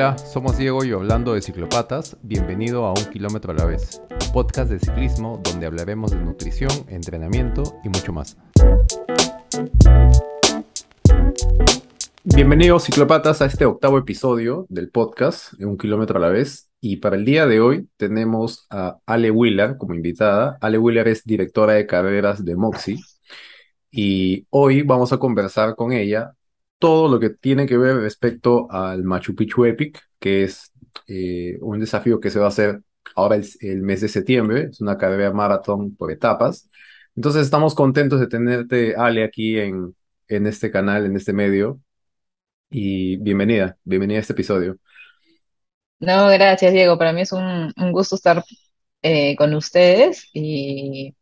Hola, somos Diego y hablando de ciclopatas, bienvenido a Un Kilómetro a la vez, podcast de ciclismo donde hablaremos de nutrición, entrenamiento y mucho más. Bienvenidos ciclopatas a este octavo episodio del podcast Un Kilómetro a la vez y para el día de hoy tenemos a Ale Wheeler como invitada. Ale Wheeler es directora de carreras de Moxie y hoy vamos a conversar con ella todo lo que tiene que ver respecto al Machu Picchu Epic, que es eh, un desafío que se va a hacer ahora el, mes de septiembre. Es una carrera maratón por etapas. Entonces estamos contentos de tenerte, Ale, aquí en, en este canal, en este medio. Y bienvenida, bienvenida a este episodio. No, gracias, Diego. Para mí es un, gusto estar eh, con ustedes y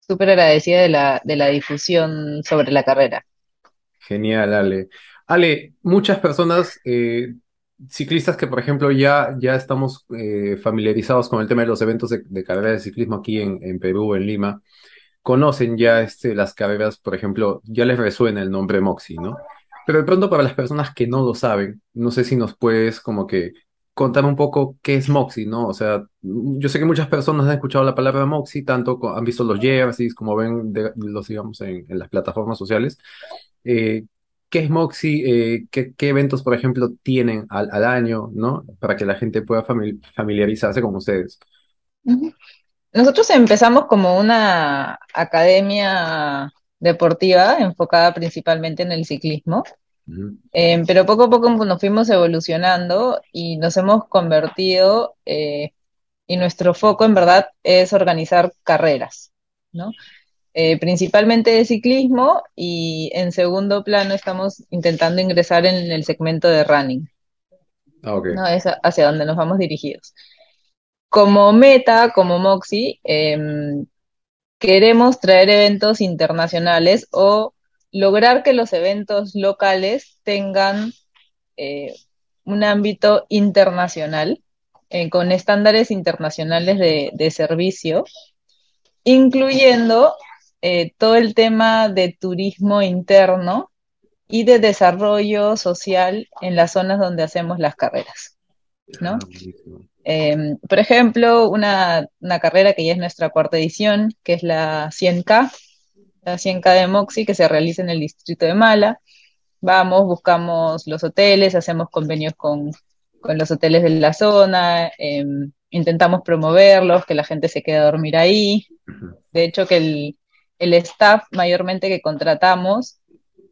súper agradecida de la, de la difusión sobre la carrera. Genial, Ale. Ale, muchas personas, eh, ciclistas que por ejemplo ya, ya estamos eh, familiarizados con el tema de los eventos de, carrera de ciclismo aquí en, en, Perú, en Lima, conocen ya este, las carreras, por ejemplo, ya les resuena el nombre Moxie, ¿no? Pero de pronto para las personas que no lo saben, no sé si nos puedes como que contar un poco qué es Moxie, ¿no? O sea, yo sé que muchas personas han escuchado la palabra Moxie, tanto han visto los jerseys como ven los, digamos, en, en las plataformas sociales, eh, qué es Moxie, eh, qué, eventos, por ejemplo, tienen al, año, ¿no? Para que la gente pueda familiarizarse con ustedes. Nosotros empezamos como una academia deportiva enfocada principalmente en el ciclismo, em, pero poco a poco nos fuimos evolucionando y nos hemos convertido, eh, y nuestro foco en verdad es organizar carreras, ¿no? Eh, principalmente de ciclismo y en segundo plano estamos intentando ingresar en el segmento de running. Ah, ¿no? Es hacia donde nos vamos dirigidos. Como meta, como Moxie, em, queremos traer eventos internacionales o lograr que los eventos locales tengan eh, un ámbito internacional, eh, con estándares internacionales de, de servicio, incluyendo eh, todo el tema de turismo interno y de desarrollo social en las zonas donde hacemos las carreras. ¿no? Ah, em, por ejemplo, una, carrera que ya es nuestra cuarta edición, que es la 100K, 100K de Moxie, que se realiza en el distrito de Mala. Vamos, buscamos los hoteles, hacemos convenios con, los hoteles de la zona, em, intentamos promoverlos, que la gente se quede a dormir ahí. De hecho, que el, el staff mayormente que contratamos,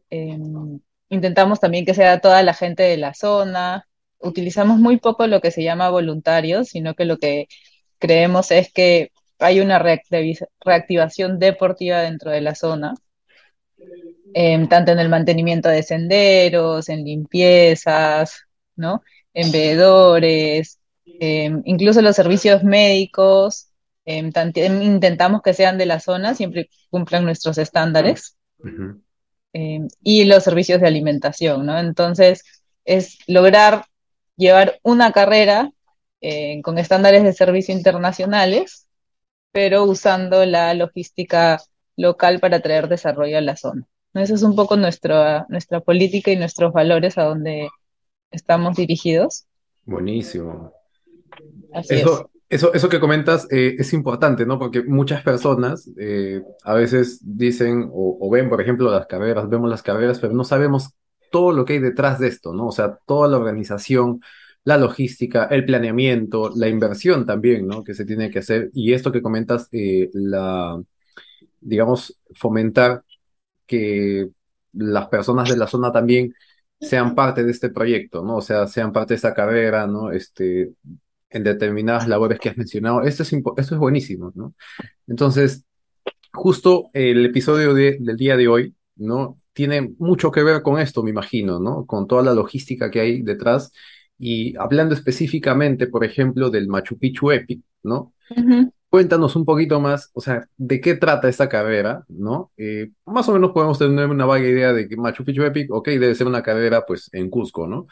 em, intentamos también que sea toda la gente de la zona. Utilizamos muy poco lo que se llama voluntarios, sino que lo que creemos es que hay una reactivación deportiva dentro de la zona, em, tanto en el mantenimiento de senderos, en limpiezas, ¿no? En veedores, em, incluso los servicios médicos, Em, intentamos que sean de la zona, siempre cumplan nuestros estándares. Y los servicios de alimentación, ¿no? Entonces, es lograr llevar una carrera eh, con estándares de servicio internacionales, pero usando la logística local para traer desarrollo a la zona. Esa es un poco nuestra, nuestra política y nuestros valores a donde estamos dirigidos. Buenísimo. Así es. Eso, eso que comentas eh, es importante, ¿no? Porque muchas personas eh, a veces dicen o, ven, por ejemplo, las carreras, vemos las carreras, pero no sabemos todo lo que hay detrás de esto, ¿no? O sea, toda la organización, la logística, el planeamiento, la inversión también, ¿no? Que se tiene que hacer. Y esto que comentas, eh, la, digamos, fomentar que las personas de la zona también sean parte de este proyecto, ¿no? O sea, sean parte de esta carrera, ¿no? Este, en determinadas labores que has mencionado. Esto es, esto es buenísimo, ¿no? Entonces, justo el episodio del día de hoy, ¿no? Tiene mucho que ver con esto, me imagino, ¿no? Con toda la logística que hay detrás. Y hablando específicamente, por ejemplo, del Machu Picchu Epic, ¿no? Cuéntanos un poquito más, o sea, de qué trata esta carrera, ¿no? Eh, más o menos podemos tener una vaga idea de que Machu Picchu Epic, ok, debe ser una carrera, pues, en Cusco, ¿no?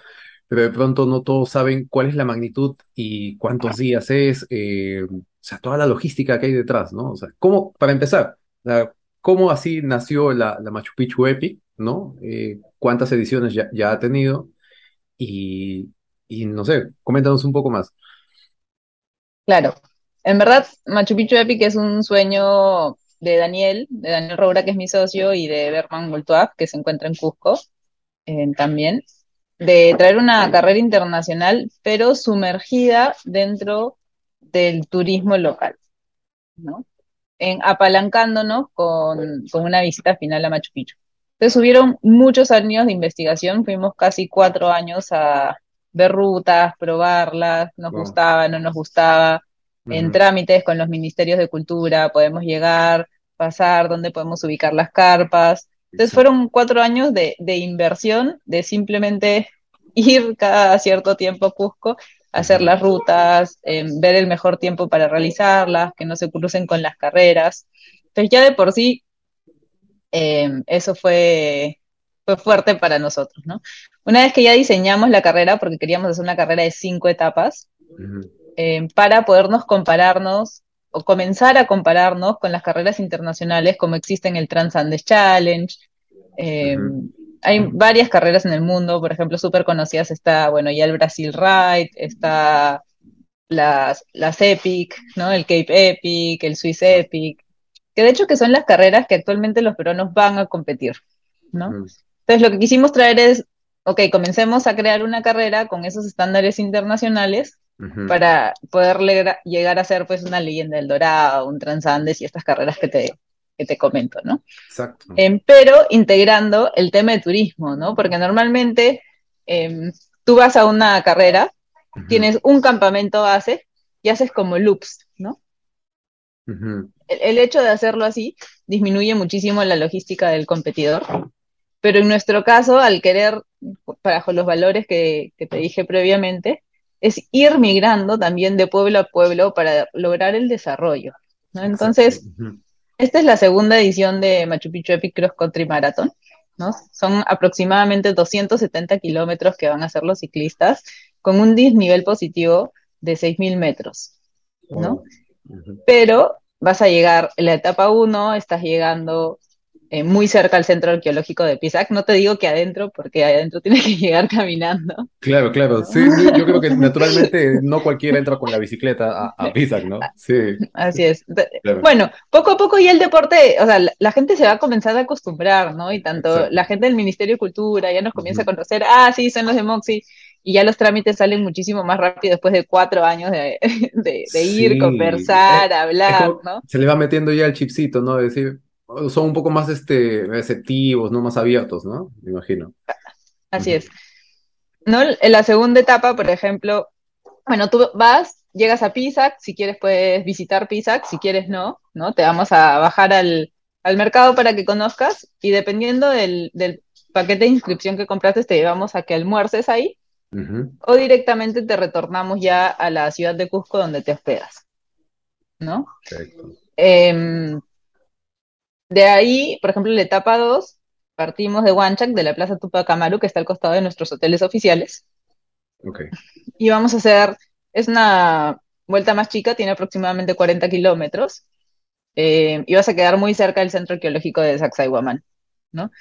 pero de pronto no todos saben cuál es la magnitud y cuántos días es, eh, o sea, toda la logística que hay detrás, ¿no? O sea, ¿cómo, para empezar, cómo así nació la, Machu Picchu Epic, ¿no? Eh, ¿Cuántas ediciones ya, ha tenido? Y, y no sé, coméntanos un poco más. Claro, en verdad Machu Picchu Epic es un sueño de Daniel, de Daniel Roura, que es mi socio, y de Berman Voltuaf, que se encuentra en Cusco eh, también, de traer una carrera internacional, pero sumergida dentro del turismo local, ¿no? En, apalancándonos con, con una visita final a Machu Picchu. Entonces hubieron muchos años de investigación, fuimos casi cuatro años a ver rutas, probarlas, nos gustaba, no nos gustaba, en trámites con los ministerios de cultura, podemos llegar, pasar, dónde podemos ubicar las carpas. Entonces fueron cuatro años de, inversión, de simplemente ir cada cierto tiempo a Cusco, hacer las rutas, em, ver el mejor tiempo para realizarlas, que no se crucen con las carreras. Entonces ya de por sí, em, eso fue, fue fuerte para nosotros, ¿no? Una vez que ya diseñamos la carrera, porque queríamos hacer una carrera de cinco etapas, em, para podernos compararnos o comenzar a compararnos con las carreras internacionales como existen el Trans Andes Challenge. Eh, hay varias carreras en el mundo, por ejemplo, súper conocidas está, bueno, ya el Brasil Ride, está las, las Epic, ¿no? El Cape Epic, el Swiss Epic, que de hecho que son las carreras que actualmente los peruanos van a competir, ¿no? Entonces lo que quisimos traer es, ok, comencemos a crear una carrera con esos estándares internacionales para poder llegar a ser pues una leyenda del Dorado, un Transandes y estas carreras que te, que te comento, ¿no? Exacto. Em, pero integrando el tema de turismo, ¿no? Porque normalmente em, tú vas a una carrera, tienes un campamento base y haces como loops, ¿no? el, hecho de hacerlo así disminuye muchísimo la logística del competidor, pero en nuestro caso, al querer, bajo los valores que, que te dije previamente, es ir migrando también de pueblo a pueblo para lograr el desarrollo. Entonces, esta es la segunda edición de Machu Picchu Epic Cross Country Marathon. ¿no? Son aproximadamente 270 kilómetros que van a hacer los ciclistas con un desnivel positivo de 6.000 metros. ¿no? Pero vas a llegar en la etapa 1, estás llegando eh, muy cerca al centro arqueológico de Pisac. No te digo que adentro, porque adentro tienes que llegar caminando. Claro, claro. Sí, yo creo que naturalmente no cualquiera entra con la bicicleta a, Pisac, ¿no? Sí. Así es. Bueno, poco a poco ya el deporte, o sea, la, gente se va a comenzar a acostumbrar, ¿no? Y tanto la gente del Ministerio de Cultura ya nos comienza a conocer, ah, sí, son los de Moxie y ya los trámites salen muchísimo más rápido después de cuatro años de, ir, conversar, hablar, ¿no? Se le va metiendo ya el chipcito, ¿no? De decir, son un poco más este, receptivos, ¿no? Más abiertos, ¿no? Me imagino. Así es. ¿No? En la segunda etapa, por ejemplo, bueno, tú vas, llegas a Pisac, si quieres puedes visitar Pisac, si quieres no, ¿no? Te vamos a bajar al, mercado para que conozcas y dependiendo del, paquete de inscripción que compraste, te llevamos a que almuerces ahí o directamente te retornamos ya a la ciudad de Cusco donde te hospedas, ¿no? Perfecto. Em, de ahí, por ejemplo, en la etapa 2, partimos de Huanchac, de la Plaza Tupac Amaru, que está al costado de nuestros hoteles oficiales. Okay. Y vamos a hacer, es una vuelta más chica, tiene aproximadamente 40 kilómetros, eh, y vas a quedar muy cerca del centro arqueológico de Sacsayhuamán, ¿no?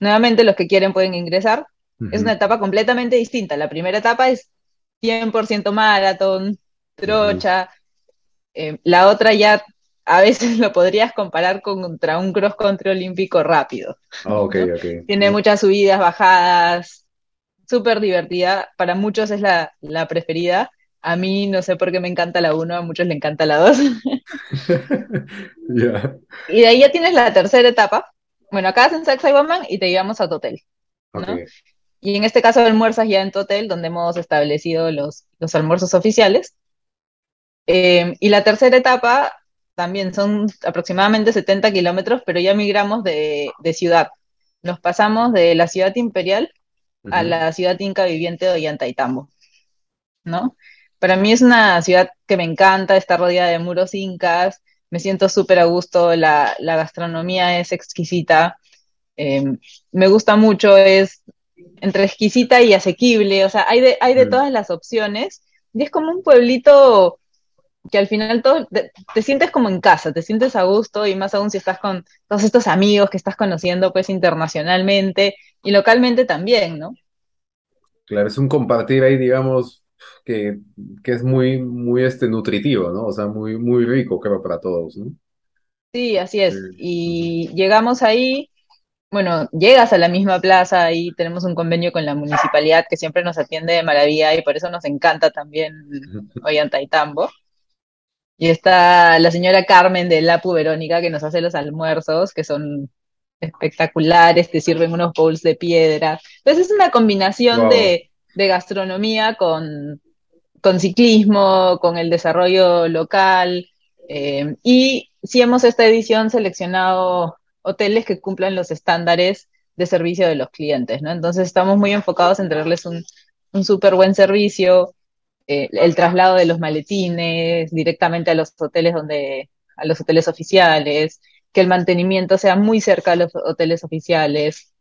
Nuevamente, los que quieren pueden ingresar. Es una etapa completamente distinta. La primera etapa es 100% maratón, trocha. Eh, la otra ya a veces lo podrías comparar contra un cross country olímpico rápido. Ah, Tiene muchas subidas, bajadas, súper divertida. Para muchos es la, preferida. A mí no sé por qué me encanta la 1, a muchos le encanta la 2. Y de ahí ya tienes la tercera etapa. Bueno, acá hacen Sacsayhuamán y te llevamos a tu hotel. Y en este caso almuerzas ya en tu hotel, donde hemos establecido los, los almuerzos oficiales. Eh, y la tercera etapa también son aproximadamente 70 kilómetros, pero ya migramos de, ciudad. Nos pasamos de la ciudad imperial a la ciudad inca viviente de Ollantaytambo, ¿no? Para mí es una ciudad que me encanta, está rodeada de muros incas, me siento súper a gusto, la, gastronomía es exquisita, em, me gusta mucho, es entre exquisita y asequible, o sea, hay de, hay de mm. todas las opciones, y es como un pueblito que al final todo, te, sientes como en casa, te sientes a gusto y más aún si estás con todos estos amigos que estás conociendo pues internacionalmente y localmente también, ¿no? Claro, es un compartir ahí, digamos, que, que es muy, muy este, nutritivo, ¿no? O sea, muy, muy rico, creo, para todos, ¿no? Sí, así es. Y llegamos ahí, bueno, llegas a la misma plaza y tenemos un convenio con la municipalidad que siempre nos atiende de maravilla y por eso nos encanta también Ollantaytambo. Y está la señora Carmen de Lapu Verónica que nos hace los almuerzos, que son espectaculares, te sirven unos bowls de piedra. Entonces es una combinación de, gastronomía con, con, ciclismo, con el desarrollo local. Eh, y sí hemos esta edición seleccionado hoteles que cumplan los estándares de servicio de los clientes, ¿no? Entonces estamos muy enfocados en traerles un, un súper buen servicio, eh, el traslado de los maletines directamente a los hoteles donde, a los hoteles oficiales, que el mantenimiento sea muy cerca a los hoteles oficiales.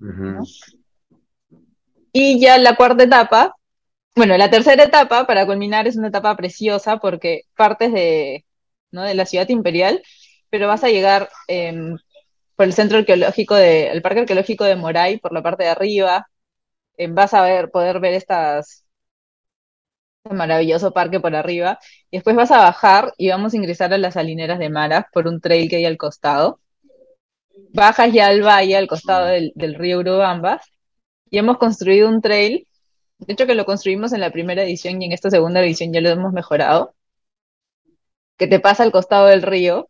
Y ya la cuarta etapa, bueno, la tercera etapa, para culminar, es una etapa preciosa porque partes de, ¿no? de la ciudad imperial, pero vas a llegar em, por el centro arqueológico, de, el parque arqueológico de Moray, por la parte de arriba, em, vas a ver, poder ver estas, maravilloso parque por arriba, y después vas a bajar y vamos a ingresar a las salineras de Maras por un trail que hay al costado. Bajas ya al valle, al costado del, río Urubamba, y hemos construido un trail, de hecho que lo construimos en la primera edición y en esta segunda edición ya lo hemos mejorado, que te pasa al costado del río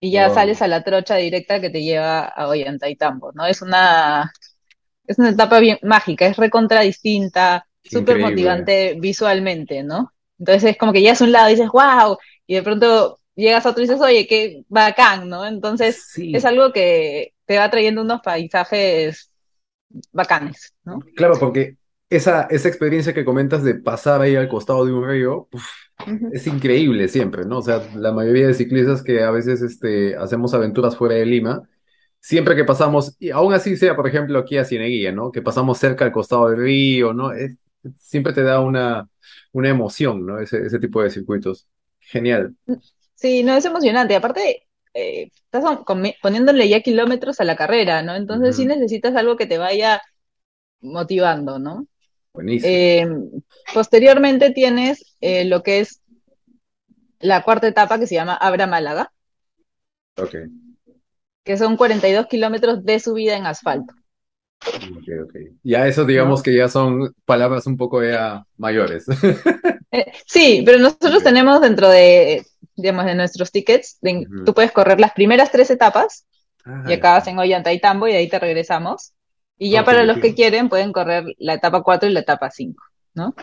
y ya sales a la trocha directa que te lleva a Ollantaytambo, ¿no? Es una, es una etapa bien mágica, es recontra distinta, súper motivante visualmente, ¿no? Entonces es como que llegas a un lado y dices, wow, y de pronto llegas a otro y dices, oye, qué bacán, ¿no? Entonces es algo que te va trayendo unos paisajes bacanes, ¿no? Claro, porque esa, esa experiencia que comentas de pasar ahí al costado de un río, es increíble siempre, ¿no? O sea, la mayoría de ciclistas que a veces este, hacemos aventuras fuera de Lima, siempre que pasamos, y aún así sea, por ejemplo, aquí a Cieneguilla, ¿no? Que pasamos cerca al costado del río, ¿no? Es, siempre te da una, una emoción, ¿no? Ese, ese tipo de circuitos. Genial. Sí, no, es emocionante. Aparte, eh, estás poniéndole ya kilómetros a la carrera, ¿no? Entonces sí necesitas algo que te vaya motivando, ¿no? Buenísimo. Eh, posteriormente tienes eh, lo que es la cuarta etapa que se llama Abra Málaga. Ok. Que son 42 kilómetros de subida en asfalto. Ya eso digamos que ya son palabras un poco ya mayores. Eh, sí, pero nosotros tenemos dentro de, digamos, de nuestros tickets, tú puedes correr las primeras tres etapas ah, y acabas en Ollantaytambo y de ahí te regresamos. Y ya para los que quieren pueden correr la etapa 4 y la etapa 5, ¿no?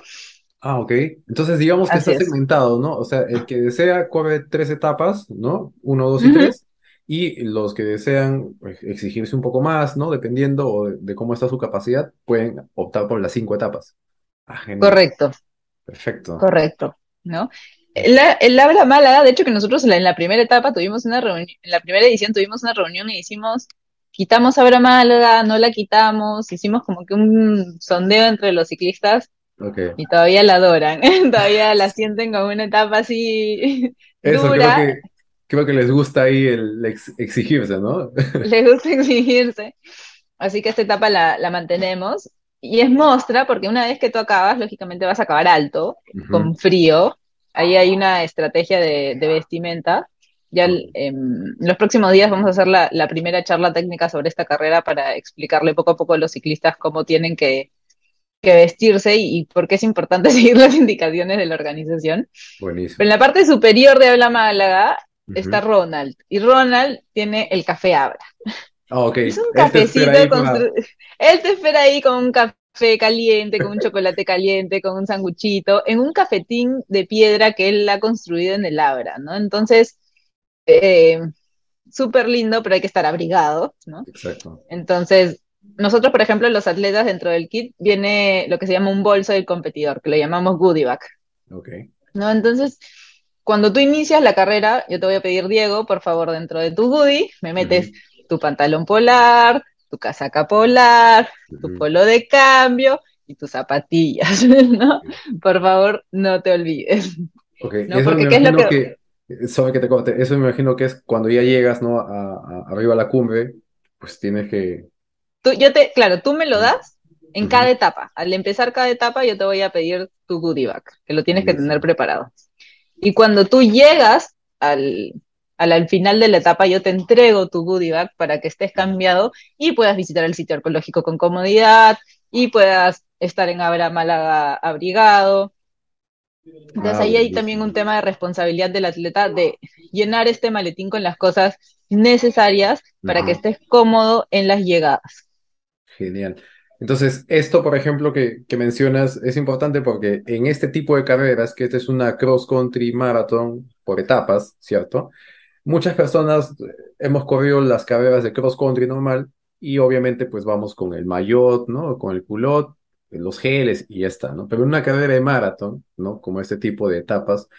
Ah, ok. Entonces digamos que está segmentado, ¿no? O sea, el que desea corre tres etapas, ¿no? Uno, dos y tres y los que desean pues, exigirse un poco más, ¿no? Dependiendo de, cómo está su capacidad, pueden optar por las cinco etapas. Ah, Correcto. Perfecto. Correcto, ¿no? El, habla Málaga, de hecho que nosotros en la, primera etapa tuvimos una reunión, en la primera edición tuvimos una reunión y hicimos, quitamos Abra Málaga, no la quitamos, hicimos como que un sondeo entre los ciclistas y todavía la adoran, todavía la sienten como una etapa así Eso, dura. Creo creo que les gusta ahí el exigirse, ¿no? Les gusta exigirse. Así que esta etapa la, mantenemos. Y es mostra, porque una vez que tú acabas, lógicamente vas a acabar alto, con frío. Ahí hay una estrategia de, vestimenta. Ya en los próximos días vamos a hacer la, primera charla técnica sobre esta carrera para explicarle poco a poco a los ciclistas cómo tienen que, vestirse y, por qué es importante seguir las indicaciones de la organización. Buenísimo. Pero en la parte superior de Habla Málaga está Ronald. Y Ronald tiene el café Abra. Ah, ok. Es un cafecito. Él te espera ahí con un café caliente, con un chocolate caliente, con un sanguchito, en un cafetín de piedra que él ha construido en el Abra, ¿no? Entonces, eh, súper lindo, pero hay que estar abrigado, ¿no? Exacto. Entonces, nosotros, por ejemplo, los atletas dentro del kit viene lo que se llama un bolso del competidor, que lo llamamos goodie bag. Ok. ¿No? Entonces, cuando tú inicias la carrera, yo te voy a pedir, Diego, por favor, dentro de tu goodie, me metes tu pantalón polar, tu casaca polar, tu polo de cambio y tus zapatillas, ¿no? Por favor, no te olvides. Ok, eso me imagino que... que te eso me imagino que es cuando ya llegas, ¿no? A, arriba a la cumbre, pues tienes que... Tú, yo te, claro, tú me lo das en cada etapa. Al empezar cada etapa yo te voy a pedir tu goodie bag, que lo tienes que tener preparado. Y cuando tú llegas al, al, final de la etapa, yo te entrego tu goodie bag para que estés cambiado y puedas visitar el sitio arqueológico con comodidad y puedas estar en Abra Málaga abrigado. Entonces ah, ahí hay también un tema de responsabilidad del atleta de llenar este maletín con las cosas necesarias para que estés cómodo en las llegadas. Genial. Entonces, esto, por ejemplo, que, mencionas es importante porque en este tipo de carreras, que esta es una cross-country marathon por etapas, ¿cierto? Muchas personas hemos corrido las carreras de cross-country normal y obviamente pues vamos con el maillot, ¿no? Con el culot, los geles y ya está, ¿no? Pero en una carrera de maratón, ¿no? Como este tipo de etapas,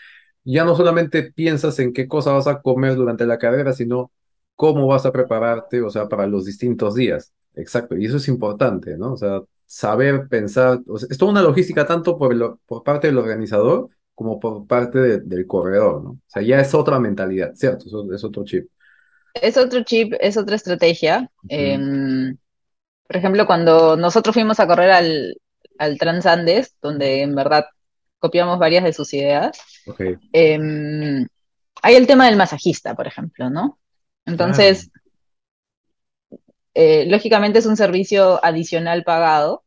ya no solamente piensas en qué cosa vas a comer durante la carrera, sino cómo vas a prepararte, o sea, para los distintos días. Exacto, y eso es importante, ¿no? O sea, saber pensar, o sea, es toda una logística tanto por, por parte del organizador como por parte del corredor, ¿no? O sea, ya es otra mentalidad, ¿cierto? Es, otro chip. Es otro chip, es otra estrategia. Em, por ejemplo, cuando nosotros fuimos a correr al, al Transandes, donde en verdad copiamos varias de sus ideas, em, hay el tema del masajista, por ejemplo, ¿no? Entonces, eh, lógicamente es un servicio adicional pagado,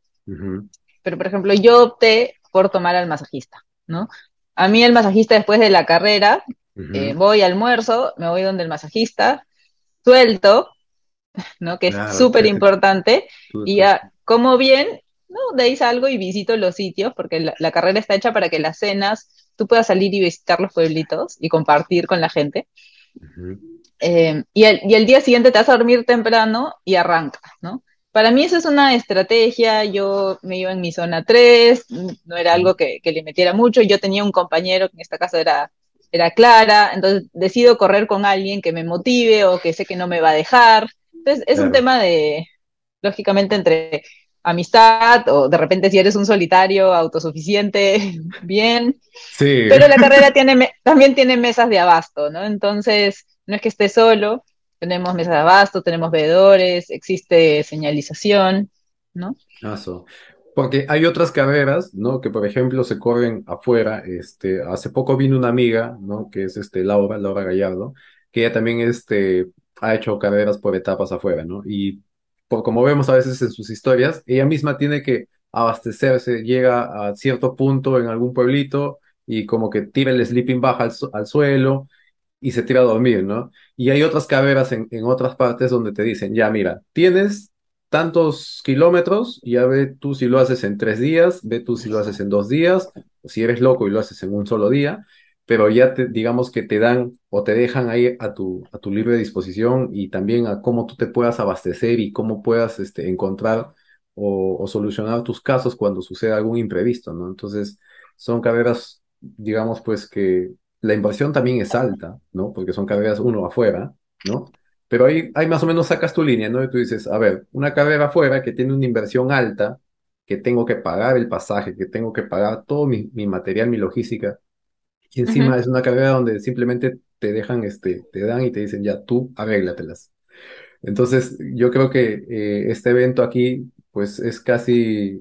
pero por ejemplo yo opté por tomar al masajista, ¿no? A mí el masajista después de la carrera, eh, voy al almuerzo, me voy donde el masajista, suelto, ¿no? Que es súper importante, y ya como bien, ¿no? De ahí salgo y visito los sitios, porque la, carrera está hecha para que las cenas tú puedas salir y visitar los pueblitos y compartir con la gente. Eh, y, el, día siguiente te vas a dormir temprano y arranca, ¿no? Para mí eso es una estrategia, yo me iba en mi zona 3, no era algo que, le metiera mucho, yo tenía un compañero que en esta casa era, era Clara, entonces decido correr con alguien que me motive o que sé que no me va a dejar. Entonces es un tema de, lógicamente, entre amistad o de repente si eres un solitario autosuficiente, bien. Sí. Pero la carrera tiene, también tiene mesas de abasto, ¿no? Entonces no es que esté solo, tenemos mesa de abasto, tenemos veedores, existe señalización, ¿no? Eso. Porque hay otras carreras, ¿no? Que por ejemplo se corren afuera. Este, hace poco vino una amiga, ¿no? Que es este Laura, Laura Gallardo, que ella también este, ha hecho carreras por etapas afuera, ¿no? Y como vemos a veces en sus historias, ella misma tiene que abastecerse, llega a cierto punto en algún pueblito y como que tira el sleeping bag al suelo y se tira a dormir, ¿no? Y hay otras carreras en, otras partes donde te dicen, ya mira, tienes tantos kilómetros, ya ve tú si lo haces en tres días, ve tú si lo haces en dos días, o si eres loco y lo haces en un solo día, pero ya te, digamos que te dan o te dejan ahí a tu, a tu libre disposición y también a cómo tú te puedas abastecer y cómo puedas este, encontrar o, o solucionar tus casos cuando sucede algún imprevisto, ¿no? Entonces, son carreras, digamos, pues que la inversión también es alta, ¿no? Porque son carreras uno afuera, ¿no? Pero ahí, ahí más o menos sacas tu línea, ¿no? Y tú dices, a ver, una carrera afuera que tiene una inversión alta, que tengo que pagar el pasaje, que tengo que pagar todo mi, material, mi logística, y encima es una carrera donde simplemente te dejan, este, te dan y te dicen, ya, tú arréglatelas. Entonces, yo creo que eh, este evento aquí, pues es casi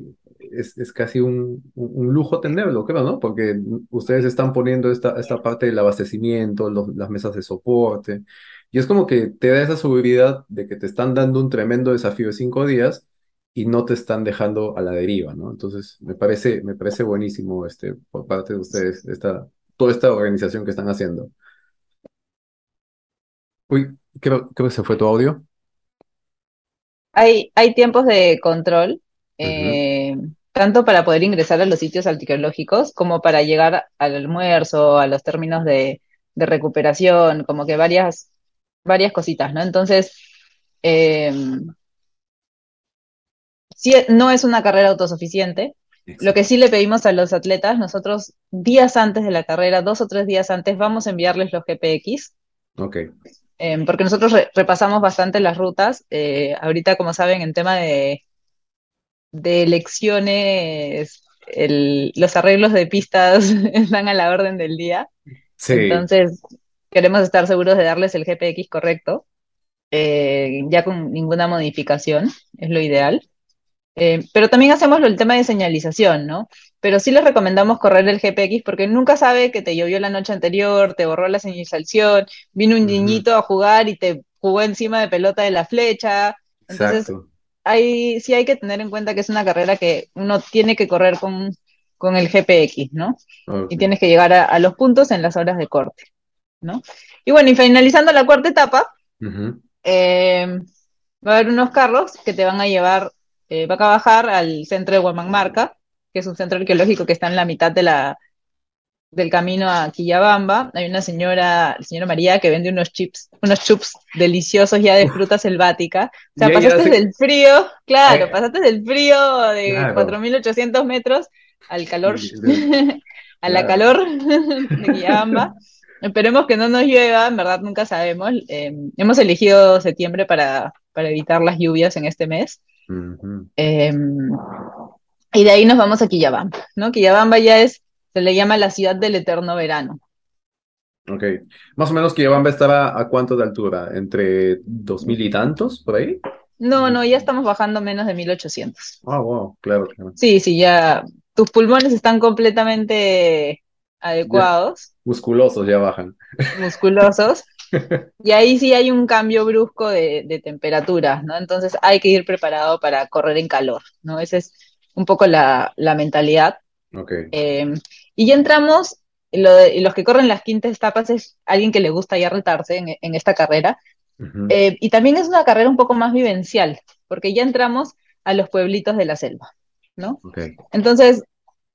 es, casi un, lujo tenerlo, creo, ¿no? Porque ustedes están poniendo esta, esta parte del abastecimiento, las mesas de soporte, y es como que te da esa seguridad de que te están dando un tremendo desafío de cinco días y no te están dejando a la deriva, ¿no? Entonces, me parece, me parece buenísimo este, por parte de ustedes esta, toda esta organización que están haciendo. Uy, creo, creo que se fue tu audio. Hay, hay tiempos de control. Eh, tanto para poder ingresar a los sitios arqueológicos como para llegar al almuerzo, a los términos de, recuperación, como que varias, varias cositas, ¿no? Entonces, em, no es una carrera autosuficiente. Lo que sí le pedimos a los atletas, nosotros días antes de la carrera, dos o tres días antes, vamos a enviarles los GPX. Ok. Em, porque nosotros repasamos bastante las rutas. Eh, ahorita, como saben, en tema de, de elecciones, los arreglos de pistas están a la orden del día. Entonces, queremos estar seguros de darles el GPX correcto, eh, ya con ninguna modificación, es lo ideal. Eh, pero también hacemos el tema de señalización, ¿no? Pero sí les recomendamos correr el GPX porque nunca sabe que te llovió la noche anterior, te borró la señalización, vino un niñito a jugar y te jugó encima de pelota de la flecha. Entonces, hay, sí hay que tener en cuenta que es una carrera que uno tiene que correr con, con el GPX, ¿no? Y tienes que llegar a, los puntos en las horas de corte, ¿no? Y bueno, y finalizando la cuarta etapa, eh, va a haber unos carros que te van a llevar, eh, va a bajar al centro de Huamanmarca, que es un centro arqueológico que está en la mitad de la, del camino a Quillabamba. Hay una señora, la señora María, que vende unos chips, unos chups deliciosos ya de fruta selvática. O sea, pasaste del frío, claro, pasaste del frío de 4.800 metros al calor, a la calor de Quillabamba. Esperemos que no nos llueva, en verdad nunca sabemos. Em, hemos elegido septiembre para, para, evitar las lluvias en este mes. Em, y de ahí nos vamos a Quillabamba, ¿no? Quillabamba ya es, se le llama la ciudad del eterno verano. Ok. Más o menos Quillabamba estaba a cuánto de altura? ¿Entre dos mil y tantos por ahí? No, no, ya estamos bajando menos de 1800. Ah, wow, claro, claro. Sí, sí, ya tus pulmones están completamente adecuados. musculosos ya bajan. Musculosos. Y ahí sí hay un cambio brusco de, de temperaturas, ¿no? Entonces hay que ir preparado para correr en calor, ¿no? Esa es un poco la, mentalidad. Okay. Em, y ya entramos, los que corren las quintas etapas es alguien que le gusta ya retarse en, esta carrera. Eh, y también es una carrera un poco más vivencial, porque ya entramos a los pueblitos de la selva, ¿no? Entonces,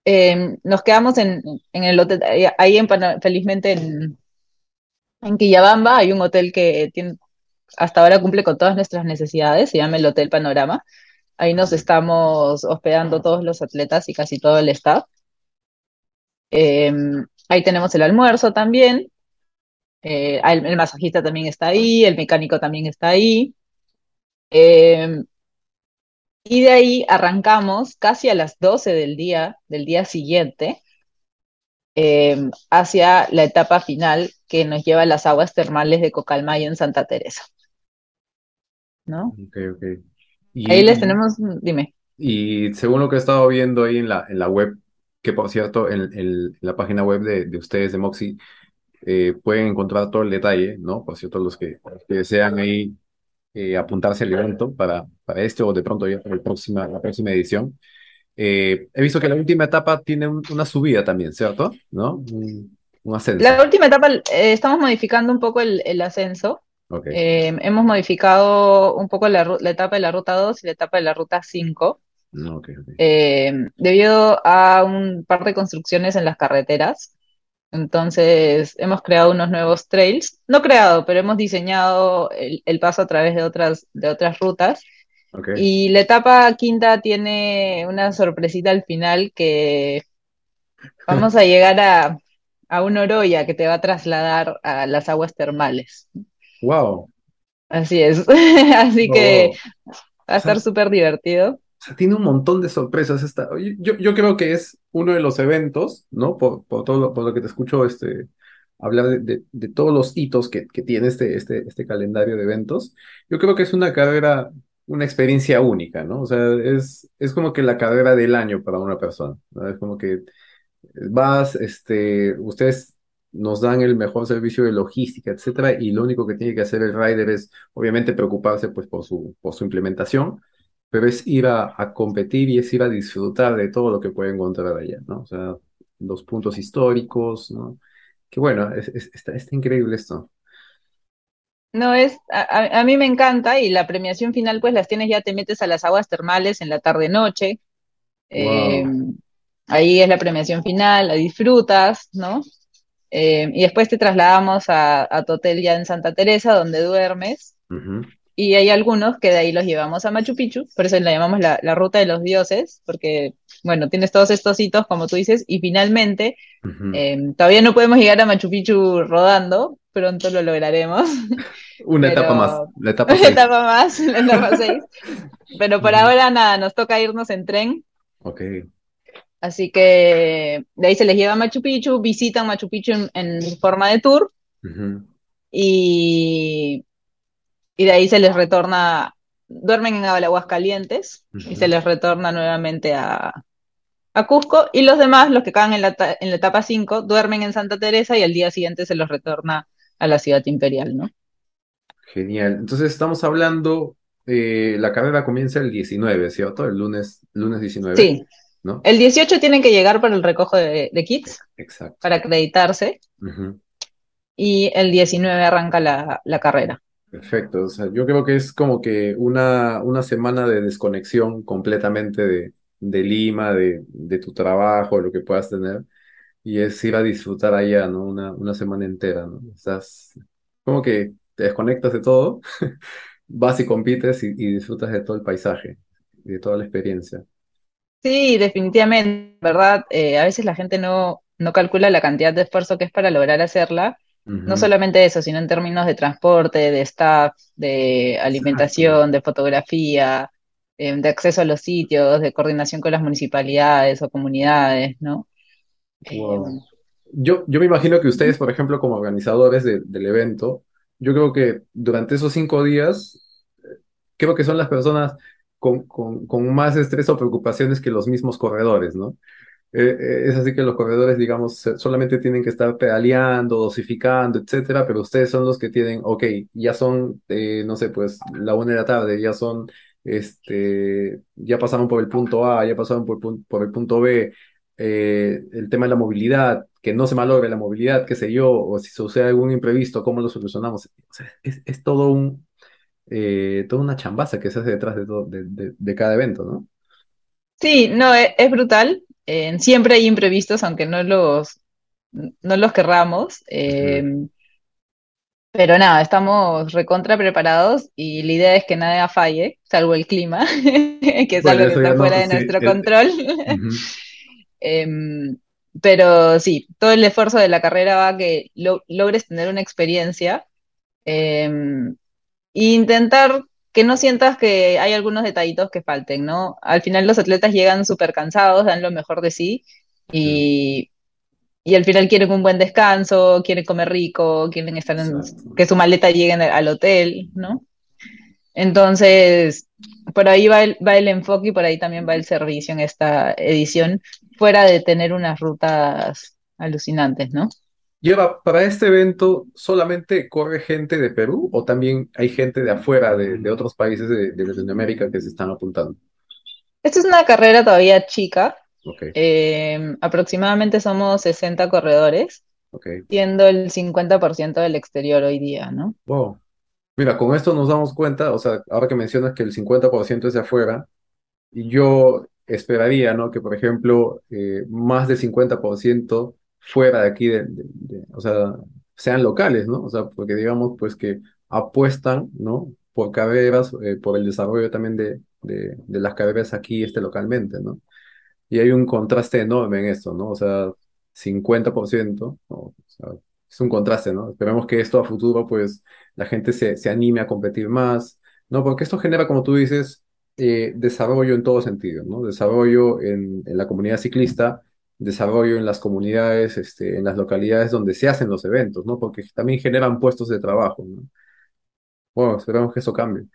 em, nos quedamos en, el hotel, ahí en, felizmente en, en Quillabamba hay un hotel que tiene, hasta ahora cumple con todas nuestras necesidades, se llama el Hotel Panorama. Ahí nos estamos hospedando todos los atletas y casi todo el staff. Em, ahí tenemos el almuerzo también. Eh, el, masajista también está ahí, el mecánico también está ahí. Em, y de ahí arrancamos casi a las 12 del día, del día siguiente, em, hacia la etapa final que nos lleva a las aguas termales de Cocalmayo en Santa Teresa. ¿No? Ok, ok. ahí les tenemos, dime. Y según lo que he estado viendo ahí en la, en la web, que por cierto, en, la página web de, ustedes de Moxie, eh, pueden encontrar todo el detalle, ¿no? Por cierto, los que, desean ahí eh, apuntarse al evento para, para este o de pronto ya para el próxima, la próxima edición. Eh, he visto que la última etapa tiene una subida también, ¿cierto? ¿No? Un, ascenso. La última etapa estamos modificando un poco el, ascenso. hemos modificado un poco la, la, etapa de la ruta 2 y la etapa de la ruta 5. debido a un par de construcciones en las carreteras. Entonces, hemos creado unos nuevos trails, no creado, pero hemos diseñado el, paso a través de otras, de otras rutas. Y la etapa quinta tiene una sorpresita al final que vamos a llegar a, a un Oroya que te va a trasladar a las aguas termales. Wow. Así es. Así que va a estar súper divertido. O sea, tiene un montón de sorpresas. Esta. Yo, yo creo que es uno de los eventos, ¿no? Por, por todo lo, por lo que te escucho este, hablar de, de, todos los hitos que, que, tiene este, este, este calendario de eventos. Yo creo que es una carrera, una experiencia única, ¿no? O sea, es, es como que la carrera del año para una persona. ¿no? Es como que vas, este, ustedes nos dan el mejor servicio de logística, etcétera, y lo único que tiene que hacer el rider es, obviamente, preocuparse pues por su, por su implementación pero es ir a, competir y es ir a disfrutar de todo lo que puede encontrar allá, ¿no? O sea, los puntos históricos, ¿no? Que bueno, está, increíble esto. No, es, a, mí me encanta y la premiación final pues las tienes ya, te metes a las aguas termales en la tarde-noche, eh, ahí es la premiación final, la disfrutas, ¿no? Eh, y después te trasladamos a, tu hotel ya en Santa Teresa, donde duermes. Y hay algunos que de ahí los llevamos a Machu Picchu, por eso la llamamos la, ruta de los dioses, porque, bueno, tienes todos estos hitos, como tú dices, y finalmente, em, todavía no podemos llegar a Machu Picchu rodando, pronto lo lograremos. Una etapa más, la etapa Una etapa más, la etapa 6. Pero por ahora nada, nos toca irnos en tren. Ok. Así que de ahí se les lleva a Machu Picchu, visitan Machu Picchu en, forma de tour. Y y de ahí se les retorna duermen en aguas calientes y se les retorna nuevamente a, a Cusco y los demás, los que caen en la, en la etapa 5, duermen en Santa Teresa y al día siguiente se los retorna a la ciudad imperial, ¿no? Genial. Entonces estamos hablando, eh, la carrera comienza el 19, ¿cierto? El lunes, lunes 19. Sí. ¿no? El 18 tienen que llegar para el recojo de, kits. Exacto. Para acreditarse. Y el 19 arranca la, la, carrera. Perfecto. O sea, yo creo que es como que una, una semana de desconexión completamente de, de Lima, de, de tu trabajo, lo que puedas tener, y es ir a disfrutar allá, ¿no? Una, una semana entera, ¿no? Estás como que te desconectas de todo, vas y compites y, disfrutas de todo el paisaje, de toda la experiencia. Sí, definitivamente, ¿verdad? Eh, a veces la gente no, no calcula la cantidad de esfuerzo que es para lograr hacerla. No solamente eso, sino en términos de transporte, de staff, de alimentación, de fotografía, Em, de acceso a los sitios, de coordinación con las municipalidades o comunidades, ¿no? Em, yo, yo me imagino que ustedes, por ejemplo, como organizadores del evento, yo creo que durante esos cinco días, creo que son las personas con, con más estrés o preocupaciones que los mismos corredores, ¿no? Eh, eh, es así que los corredores, digamos, solamente tienen que estar pedaleando, dosificando, etcétera, pero ustedes son los que tienen, ok, ya son, eh, no sé, pues la una de la tarde, ya son este, ya pasaron por el punto A, ya pasaron por, por el punto B, eh, el tema de la movilidad, que no se malogre la movilidad, qué sé yo, o si sucede algún imprevisto, ¿cómo lo solucionamos? es, todo un, eh, toda una chambaza que se hace detrás de, todo, de, cada evento, ¿no? Sí, no, e, es, brutal. siempre hay imprevistos, aunque no los, no los querramos. Pero nada, estamos recontra preparados y la idea es que nada falle, salvo el clima, que es algo que está fuera de nuestro control. Em, pero sí, todo el esfuerzo de la carrera va a que logres tener una experiencia em, e intentar que no sientas que hay algunos detallitos que falten, ¿no? Al final los atletas llegan súper cansados, dan lo mejor de sí y, y al final quieren un buen descanso, quieren comer rico, quieren estar en, que su maleta llegue al hotel, ¿no? Entonces, por ahí va el, va el enfoque y por ahí también va el servicio en esta edición, fuera de tener unas rutas alucinantes, ¿no? Lleva, para este evento, ¿solamente corre gente de Perú o también hay gente de afuera, de, otros países de, de Latinoamérica que se están apuntando? Esta es una carrera todavía chica, Em, aproximadamente somos 60 corredores, siendo el 50% del exterior hoy día, ¿no? Wow. Mira, con esto nos damos cuenta, o sea, ahora que mencionas que el 50% es de afuera, yo esperaría, ¿no? Que, por ejemplo, eh, más del 50% fuera de aquí, de, o sea, sean locales, ¿no? O sea, porque digamos, pues que apuestan, ¿no? Por carreras, eh, por el desarrollo también de, de, las carreras aquí, este, localmente, ¿no? Y hay un contraste enorme en esto, ¿no? O sea, 50%, o sea, es un contraste, ¿no? Esperamos que esto a futuro, pues, la gente se, se anime a competir más, ¿no? Porque esto genera, como tú dices, eh, desarrollo en todo sentido, ¿no? Desarrollo en, en, la comunidad ciclista, desarrollo en las comunidades, este, en las localidades donde se hacen los eventos, ¿no? Porque también generan puestos de trabajo, ¿no? Bueno, esperamos que eso cambie.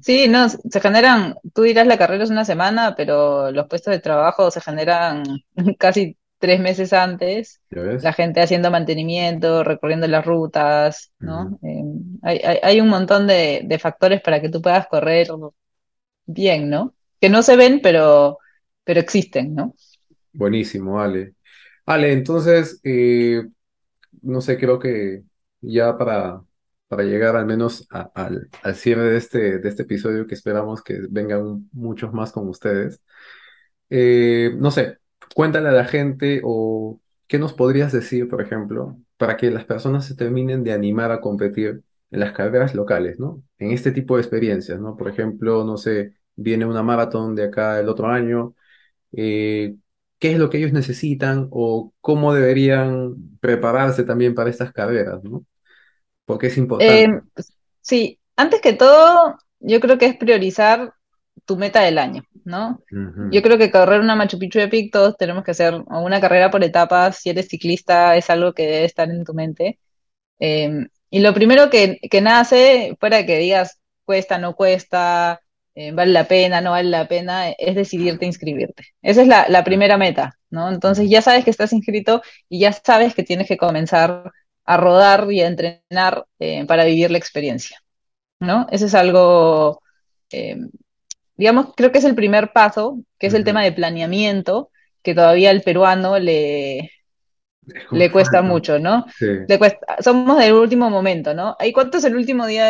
Sí, no, se generan, tú dirás la carrera es una semana, pero los puestos de trabajo se generan casi tres meses antes, la gente haciendo mantenimiento, recorriendo las rutas, ¿no? Eh, hay, un montón de, factores para que tú puedas correr bien, ¿no? Que no se ven, pero, pero existen, ¿no? Buenísimo, Ale. Ale, entonces, eh, no sé, creo que ya para, para llegar al menos al, cierre de este, de este episodio que esperamos que vengan muchos más con ustedes. Eh, no sé, cuéntale a la gente o qué nos podrías decir, por ejemplo, para que las personas se terminen de animar a competir en las carreras locales, ¿no? En este tipo de experiencias, ¿no? Por ejemplo, no sé, viene una maratón de acá el otro año, eh, ¿qué es lo que ellos necesitan o cómo deberían prepararse también para estas carreras, ¿no? Porque es importante. Em, sí, antes que todo, yo creo que es priorizar tu meta del año, ¿no? Yo creo que correr una Machu Picchu Epic, todos tenemos que hacer una carrera por etapas. Si eres ciclista, es algo que debe estar en tu mente. Em, y lo primero que, que nace, fuera de que digas cuesta, no cuesta, eh, vale la pena, no vale la pena, es decidirte inscribirte. Esa es la, primera meta, ¿no? Entonces ya sabes que estás inscrito y ya sabes que tienes que comenzar a rodar y a entrenar eh, para vivir la experiencia, ¿no? Eso es algo, eh, digamos, creo que es el primer paso, que es el tema de planeamiento, que todavía al peruano le, le cuesta mucho, ¿no? Le cuesta, somos del último momento, ¿no? ¿Y cuánto es el último día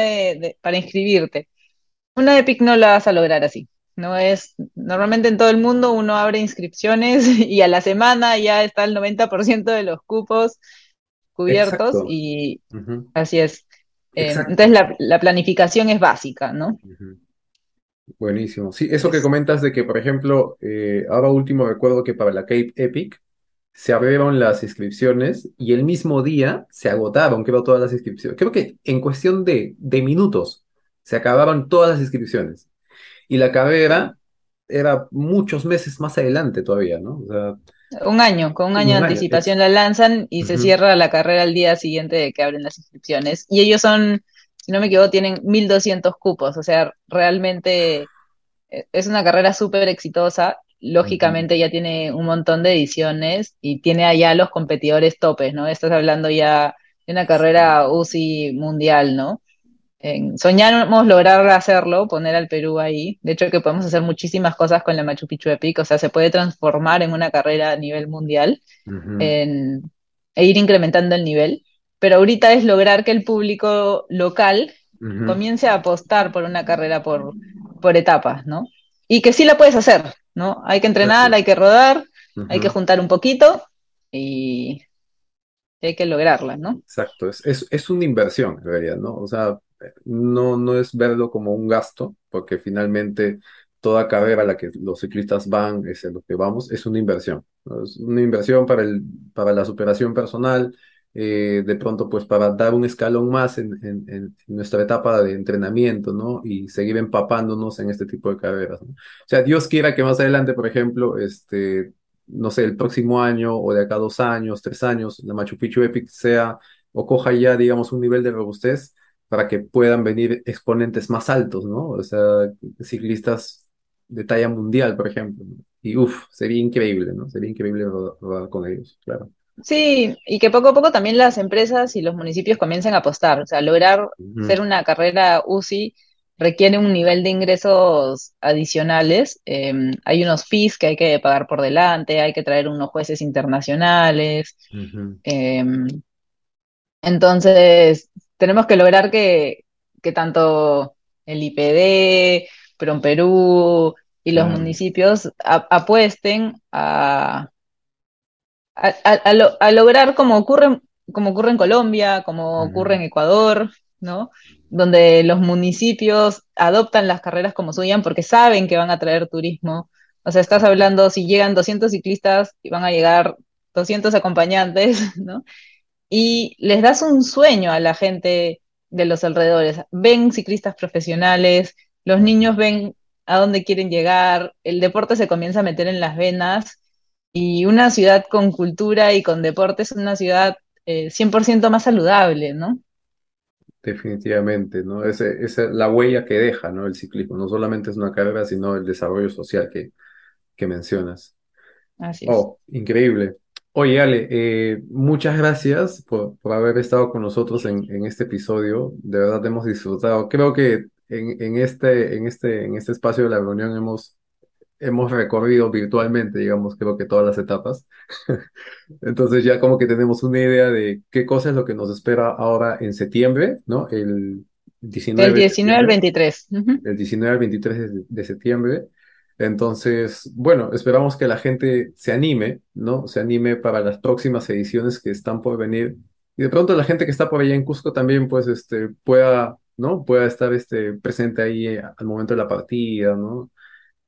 para inscribirte? Una EPIC no la vas a lograr así. No es, normalmente en todo el mundo uno abre inscripciones y a la semana ya está el 90% de los cupos cubiertos y así es. Eh, entonces la, planificación es básica, ¿no? Buenísimo. Sí, eso que comentas de que, por ejemplo, eh, ahora último recuerdo que para la Cape Epic se abrieron las inscripciones y el mismo día se agotaron, creo, todas las inscripciones. Creo que en cuestión de, de minutos se acabaron todas las inscripciones. Y la carrera era muchos meses más adelante todavía, ¿no? un año, con un año de anticipación la lanzan y se cierra la carrera al día siguiente de que abren las inscripciones. Y ellos son, si no me equivoco, tienen 1.200 cupos, o sea, realmente eh, es una carrera súper exitosa. Lógicamente ya tiene un montón de ediciones y tiene allá los competidores topes, ¿no? Estás hablando ya de una carrera UCI mundial, ¿no? soñamos lograr hacerlo, poner al Perú ahí. De hecho, que podemos hacer muchísimas cosas con la Machu Picchu Epic, o sea, se puede transformar en una carrera a nivel mundial e ir incrementando el nivel. Pero ahorita es lograr que el público local comience a apostar por una carrera por, por etapas, ¿no? Y que sí la puedes hacer, ¿no? Hay que entrenar, hay que rodar, hay que juntar un poquito y hay que lograrla, ¿no? Exacto, es, es, es una inversión en realidad, ¿no? O sea, no, no es verlo como un gasto, porque finalmente toda carrera a la que los ciclistas van, es en lo que vamos, es una inversión. Es una inversión para, el, para la superación personal, eh, de pronto pues para dar un escalón más en, en, nuestra etapa de entrenamiento, ¿no? Y seguir empapándonos en este tipo de carreras, O sea, Dios quiera que más adelante, por ejemplo, este, no sé, el próximo año o de acá dos años, tres años, la Machu Picchu Epic sea o coja ya, digamos, un nivel de robustez para que puedan venir exponentes más altos, ¿no? O sea, ciclistas de talla mundial, por ejemplo. Y uff, sería increíble, ¿no? Sería increíble rodar, con ellos, claro. Sí, y que poco a poco también las empresas y los municipios comiencen a apostar. O sea, lograr ser una carrera UCI requiere un nivel de ingresos adicionales. Em, hay unos fees que hay que pagar por delante, hay que traer unos jueces internacionales. Em, entonces, tenemos que lograr que, tanto el IPD, Perú y los municipios apuesten a, a, lograr como ocurre, como ocurre en Colombia, como ocurre en Ecuador, ¿no? Donde los municipios adoptan las carreras como suyan porque saben que van a traer turismo. O sea, estás hablando, si llegan 200 ciclistas y van a llegar 200 acompañantes, ¿no? y les das un sueño a la gente de los alrededores. Ven ciclistas profesionales, los niños ven a dónde quieren llegar, el deporte se comienza a meter en las venas y una ciudad con cultura y con deporte es una ciudad 100% eh, más saludable, ¿no? Definitivamente, ¿no? Esa es la huella que deja, ¿no? El ciclismo. No solamente es una carrera, sino el desarrollo social que, que mencionas. Así es. Oh, increíble. Oye, Ale, eh, muchas gracias por, haber estado con nosotros en, este episodio. De verdad hemos disfrutado. Creo que en, este, en, este, en este espacio de la reunión hemos, hemos recorrido virtualmente, digamos, creo que todas las etapas. Entonces ya como que tenemos una idea de qué cosa es lo que nos espera ahora en septiembre, ¿no? El 19, El 19 al 23. el 19 al 23 de, de septiembre. Entonces, bueno, esperamos que la gente se anime, ¿no? Se anime para las próximas ediciones que están por venir. Y de pronto la gente que está por allá en Cusco también, pues, este, pueda, ¿no? Pueda estar, este, presente ahí al momento de la partida, ¿no?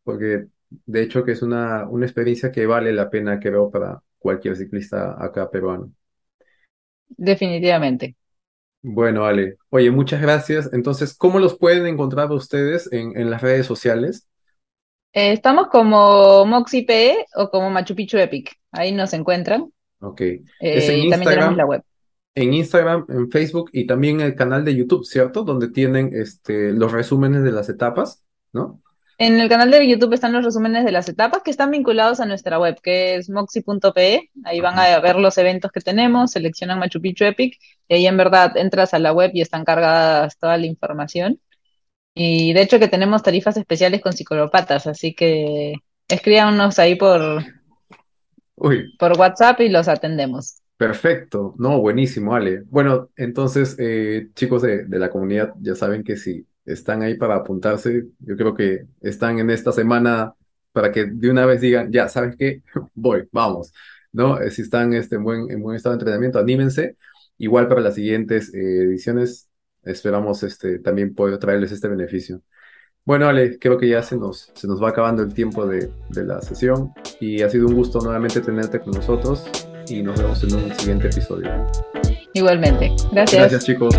Porque de hecho que es una, una experiencia que vale la pena, creo, para cualquier ciclista acá peruano. Definitivamente. Bueno, Ale. Oye, muchas gracias. Entonces, ¿cómo los pueden encontrar ustedes en, en las redes sociales? Eh, estamos como MoxiPE o como Machu Picchu Epic. Ahí nos encuentran. Ok. Eh, también tenemos la web. En Instagram, en Facebook y también el canal de YouTube, ¿cierto? Donde tienen este, los resúmenes de las etapas, ¿no? En el canal de YouTube están los resúmenes de las etapas que están vinculados a nuestra web, que es moxie.pe. Ahí van a ver los eventos que tenemos, seleccionan Machu Picchu Epic y ahí en verdad entras a la web y están cargadas toda la información. Y de hecho que tenemos tarifas especiales con psicópatas, así que escríbanos ahí por, por WhatsApp y los atendemos. Perfecto, no, buenísimo, Ale. Bueno, entonces, eh, chicos de, de, la comunidad, ya saben que si están ahí para apuntarse, yo creo que están en esta semana para que de una vez digan, ya, ¿sabes qué? Voy, vamos, ¿no? Eh, si están este, en, buen, en buen estado de entrenamiento, anímense. Igual para las siguientes eh, ediciones, esperamos este, también poder traerles este beneficio. Bueno, Ale, creo que ya se nos, se nos va acabando el tiempo de, de la sesión y ha sido un gusto nuevamente tenerte con nosotros y nos vemos en un siguiente episodio. Igualmente. Gracias. Gracias, chicos.